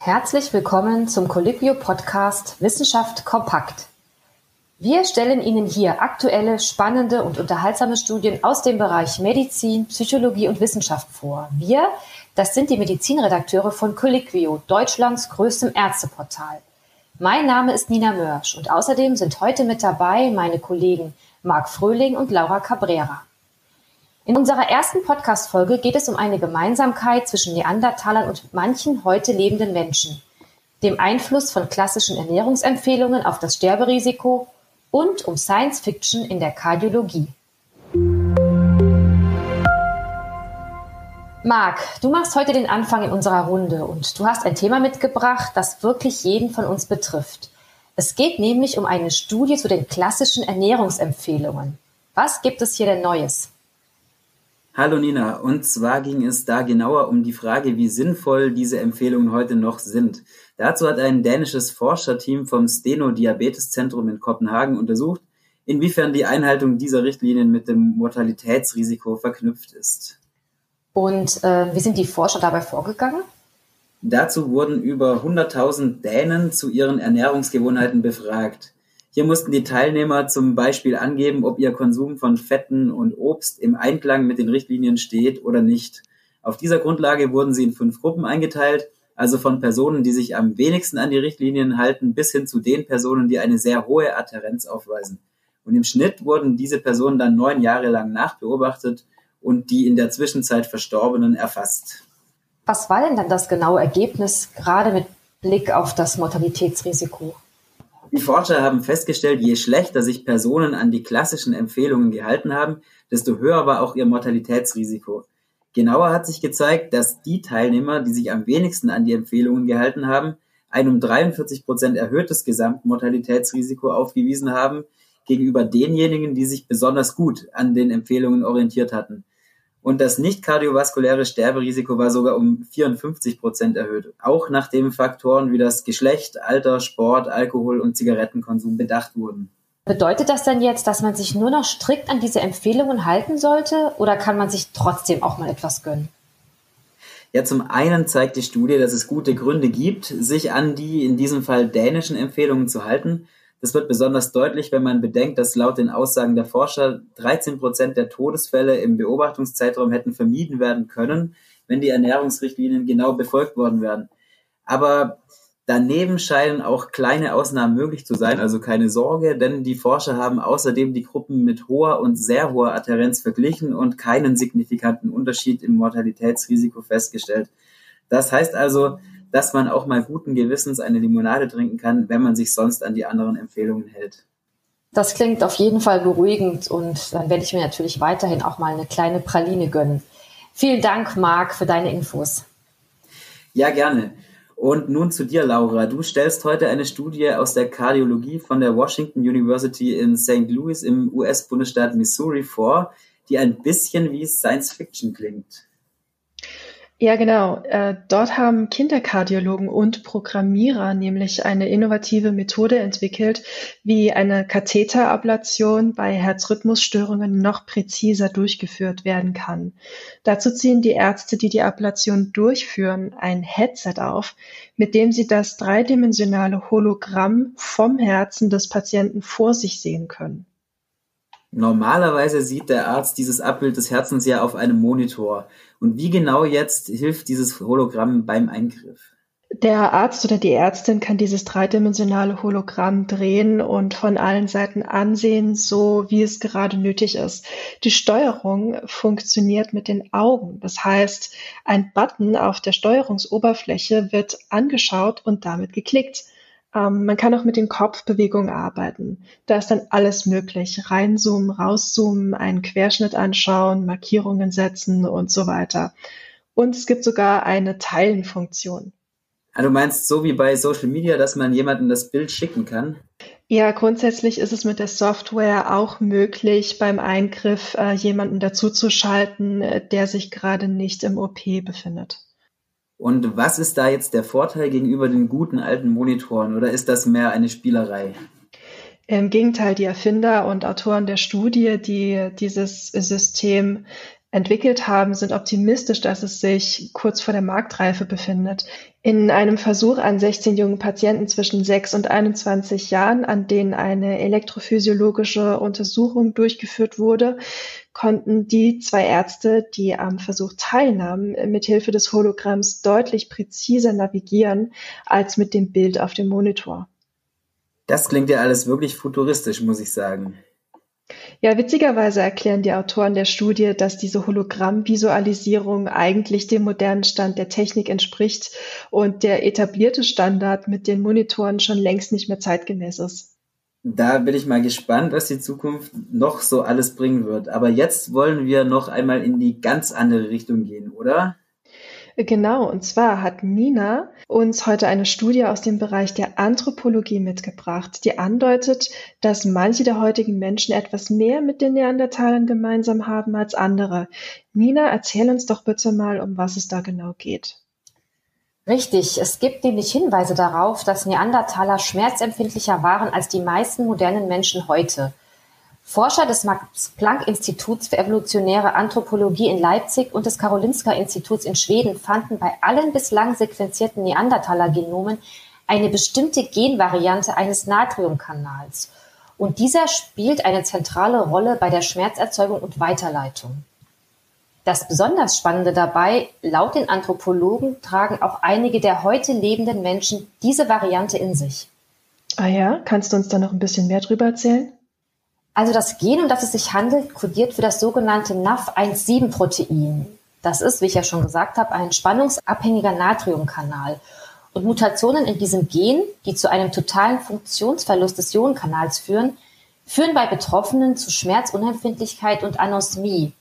Herzlich willkommen zum Colliquio Podcast Wissenschaft kompakt. Wir stellen Ihnen hier aktuelle, spannende und unterhaltsame Studien aus dem Bereich Medizin, Psychologie und Wissenschaft vor. Wir, das sind die Medizinredakteure von Colliquio, Deutschlands größtem Ärzteportal. Mein Name ist Nina Mörsch und außerdem sind heute mit dabei meine Kollegen Marc Fröhling und Laura Cabrera. In unserer ersten Podcast-Folge geht es um eine Gemeinsamkeit zwischen Neandertalern und manchen heute lebenden Menschen, dem Einfluss von klassischen Ernährungsempfehlungen auf das Sterberisiko und um Science Fiction in der Kardiologie. Marc, du machst heute den Anfang in unserer Runde und du hast ein Thema mitgebracht, das wirklich jeden von uns betrifft. Es geht nämlich um eine Studie zu den klassischen Ernährungsempfehlungen. Was gibt es hier denn Neues? Hallo Nina, und zwar ging es da genauer um die Frage, wie sinnvoll diese Empfehlungen heute noch sind. Dazu hat ein dänisches Forscherteam vom Steno Diabetes Zentrum in Kopenhagen untersucht, inwiefern die Einhaltung dieser Richtlinien mit dem Mortalitätsrisiko verknüpft ist. Und äh, wie sind die Forscher dabei vorgegangen? Dazu wurden über 100.000 Dänen zu ihren Ernährungsgewohnheiten befragt. Hier mussten die Teilnehmer zum Beispiel angeben, ob ihr Konsum von Fetten und Obst im Einklang mit den Richtlinien steht oder nicht. Auf dieser Grundlage wurden sie in fünf Gruppen eingeteilt, also von Personen, die sich am wenigsten an die Richtlinien halten, bis hin zu den Personen, die eine sehr hohe Adherenz aufweisen. Und im Schnitt wurden diese Personen dann neun Jahre lang nachbeobachtet und die in der Zwischenzeit Verstorbenen erfasst. Was war denn dann das genaue Ergebnis, gerade mit Blick auf das Mortalitätsrisiko? Die Forscher haben festgestellt, je schlechter sich Personen an die klassischen Empfehlungen gehalten haben, desto höher war auch ihr Mortalitätsrisiko. Genauer hat sich gezeigt, dass die Teilnehmer, die sich am wenigsten an die Empfehlungen gehalten haben, ein um 43 Prozent erhöhtes Gesamtmortalitätsrisiko aufgewiesen haben gegenüber denjenigen, die sich besonders gut an den Empfehlungen orientiert hatten. Und das nicht kardiovaskuläre Sterberisiko war sogar um 54 Prozent erhöht, auch nachdem Faktoren wie das Geschlecht, Alter, Sport, Alkohol und Zigarettenkonsum bedacht wurden. Bedeutet das denn jetzt, dass man sich nur noch strikt an diese Empfehlungen halten sollte oder kann man sich trotzdem auch mal etwas gönnen? Ja, zum einen zeigt die Studie, dass es gute Gründe gibt, sich an die in diesem Fall dänischen Empfehlungen zu halten. Das wird besonders deutlich, wenn man bedenkt, dass laut den Aussagen der Forscher 13 Prozent der Todesfälle im Beobachtungszeitraum hätten vermieden werden können, wenn die Ernährungsrichtlinien genau befolgt worden wären. Aber daneben scheinen auch kleine Ausnahmen möglich zu sein, also keine Sorge, denn die Forscher haben außerdem die Gruppen mit hoher und sehr hoher Adherenz verglichen und keinen signifikanten Unterschied im Mortalitätsrisiko festgestellt. Das heißt also, dass man auch mal guten Gewissens eine Limonade trinken kann, wenn man sich sonst an die anderen Empfehlungen hält. Das klingt auf jeden Fall beruhigend und dann werde ich mir natürlich weiterhin auch mal eine kleine Praline gönnen. Vielen Dank, Marc, für deine Infos. Ja, gerne. Und nun zu dir, Laura. Du stellst heute eine Studie aus der Kardiologie von der Washington University in St. Louis im US-Bundesstaat Missouri vor, die ein bisschen wie Science Fiction klingt. Ja, genau. Äh, dort haben Kinderkardiologen und Programmierer nämlich eine innovative Methode entwickelt, wie eine Katheterablation bei Herzrhythmusstörungen noch präziser durchgeführt werden kann. Dazu ziehen die Ärzte, die die Ablation durchführen, ein Headset auf, mit dem sie das dreidimensionale Hologramm vom Herzen des Patienten vor sich sehen können. Normalerweise sieht der Arzt dieses Abbild des Herzens ja auf einem Monitor. Und wie genau jetzt hilft dieses Hologramm beim Eingriff? Der Arzt oder die Ärztin kann dieses dreidimensionale Hologramm drehen und von allen Seiten ansehen, so wie es gerade nötig ist. Die Steuerung funktioniert mit den Augen. Das heißt, ein Button auf der Steuerungsoberfläche wird angeschaut und damit geklickt. Ähm, man kann auch mit den Kopfbewegungen arbeiten. Da ist dann alles möglich. Reinzoomen, rauszoomen, einen Querschnitt anschauen, Markierungen setzen und so weiter. Und es gibt sogar eine Teilenfunktion. Ah, du meinst so wie bei Social Media, dass man jemandem das Bild schicken kann? Ja, grundsätzlich ist es mit der Software auch möglich, beim Eingriff äh, jemanden dazuzuschalten, äh, der sich gerade nicht im OP befindet. Und was ist da jetzt der Vorteil gegenüber den guten alten Monitoren oder ist das mehr eine Spielerei? Im Gegenteil, die Erfinder und Autoren der Studie, die dieses System entwickelt haben, sind optimistisch, dass es sich kurz vor der Marktreife befindet. In einem Versuch an 16 jungen Patienten zwischen 6 und 21 Jahren, an denen eine elektrophysiologische Untersuchung durchgeführt wurde, konnten die zwei Ärzte, die am Versuch teilnahmen, mithilfe des Hologramms deutlich präziser navigieren als mit dem Bild auf dem Monitor. Das klingt ja alles wirklich futuristisch, muss ich sagen. Ja, witzigerweise erklären die Autoren der Studie, dass diese Hologrammvisualisierung eigentlich dem modernen Stand der Technik entspricht und der etablierte Standard mit den Monitoren schon längst nicht mehr zeitgemäß ist. Da bin ich mal gespannt, was die Zukunft noch so alles bringen wird. Aber jetzt wollen wir noch einmal in die ganz andere Richtung gehen, oder? Genau, und zwar hat Nina uns heute eine Studie aus dem Bereich der Anthropologie mitgebracht, die andeutet, dass manche der heutigen Menschen etwas mehr mit den Neandertalern gemeinsam haben als andere. Nina, erzähl uns doch bitte mal, um was es da genau geht. Richtig, es gibt nämlich Hinweise darauf, dass Neandertaler schmerzempfindlicher waren als die meisten modernen Menschen heute. Forscher des Max-Planck-Instituts für evolutionäre Anthropologie in Leipzig und des Karolinska-Instituts in Schweden fanden bei allen bislang sequenzierten Neandertaler-Genomen eine bestimmte Genvariante eines Natriumkanals. Und dieser spielt eine zentrale Rolle bei der Schmerzerzeugung und Weiterleitung. Das besonders Spannende dabei, laut den Anthropologen tragen auch einige der heute lebenden Menschen diese Variante in sich. Ah ja, kannst du uns da noch ein bisschen mehr drüber erzählen? Also das Gen, um das es sich handelt, kodiert für das sogenannte NAF17-Protein. Das ist, wie ich ja schon gesagt habe, ein spannungsabhängiger Natriumkanal. Und Mutationen in diesem Gen, die zu einem totalen Funktionsverlust des Ionenkanals führen, führen bei Betroffenen zu Schmerzunempfindlichkeit und Anosmie.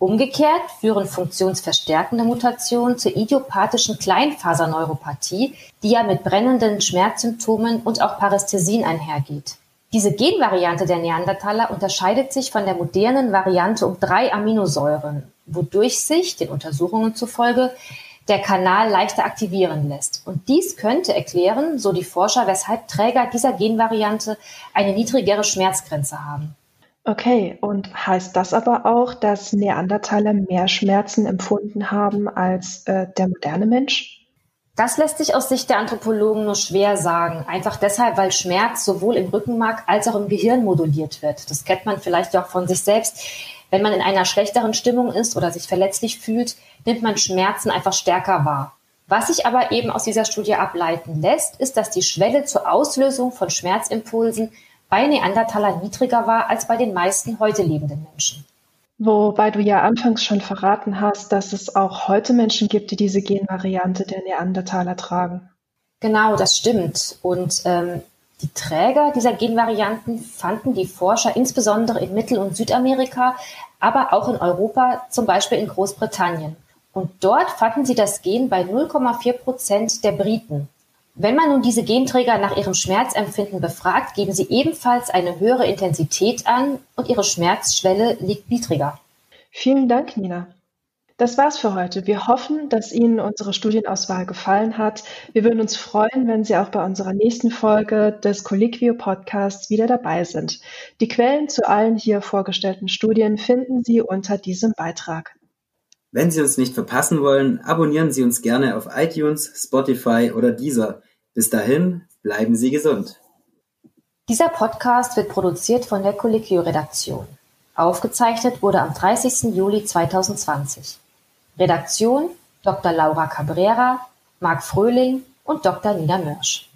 Umgekehrt führen funktionsverstärkende Mutationen zur idiopathischen Kleinfaserneuropathie, die ja mit brennenden Schmerzsymptomen und auch Parästhesien einhergeht. Diese Genvariante der Neandertaler unterscheidet sich von der modernen Variante um drei Aminosäuren, wodurch sich, den Untersuchungen zufolge, der Kanal leichter aktivieren lässt. Und dies könnte erklären, so die Forscher, weshalb Träger dieser Genvariante eine niedrigere Schmerzgrenze haben. Okay, und heißt das aber auch, dass Neandertaler mehr Schmerzen empfunden haben als äh, der moderne Mensch? Das lässt sich aus Sicht der Anthropologen nur schwer sagen. Einfach deshalb, weil Schmerz sowohl im Rückenmark als auch im Gehirn moduliert wird. Das kennt man vielleicht auch von sich selbst. Wenn man in einer schlechteren Stimmung ist oder sich verletzlich fühlt, nimmt man Schmerzen einfach stärker wahr. Was sich aber eben aus dieser Studie ableiten lässt, ist, dass die Schwelle zur Auslösung von Schmerzimpulsen bei Neandertalern niedriger war als bei den meisten heute lebenden Menschen. Wobei du ja anfangs schon verraten hast, dass es auch heute Menschen gibt, die diese Genvariante der Neandertaler tragen. Genau, das stimmt. Und ähm, die Träger dieser Genvarianten fanden die Forscher insbesondere in Mittel- und Südamerika, aber auch in Europa, zum Beispiel in Großbritannien. Und dort fanden sie das Gen bei 0,4 Prozent der Briten. Wenn man nun diese Genträger nach ihrem Schmerzempfinden befragt, geben sie ebenfalls eine höhere Intensität an und ihre Schmerzschwelle liegt niedriger. Vielen Dank, Nina. Das war's für heute. Wir hoffen, dass Ihnen unsere Studienauswahl gefallen hat. Wir würden uns freuen, wenn Sie auch bei unserer nächsten Folge des Colliquio Podcasts wieder dabei sind. Die Quellen zu allen hier vorgestellten Studien finden Sie unter diesem Beitrag. Wenn Sie uns nicht verpassen wollen, abonnieren Sie uns gerne auf iTunes, Spotify oder Deezer. Bis dahin, bleiben Sie gesund. Dieser Podcast wird produziert von der Colliquio-Redaktion. Aufgezeichnet wurde am 30. Juli 2020. Redaktion Dr. Laura Cabrera, Marc Fröhling und Dr. Nina Mörsch.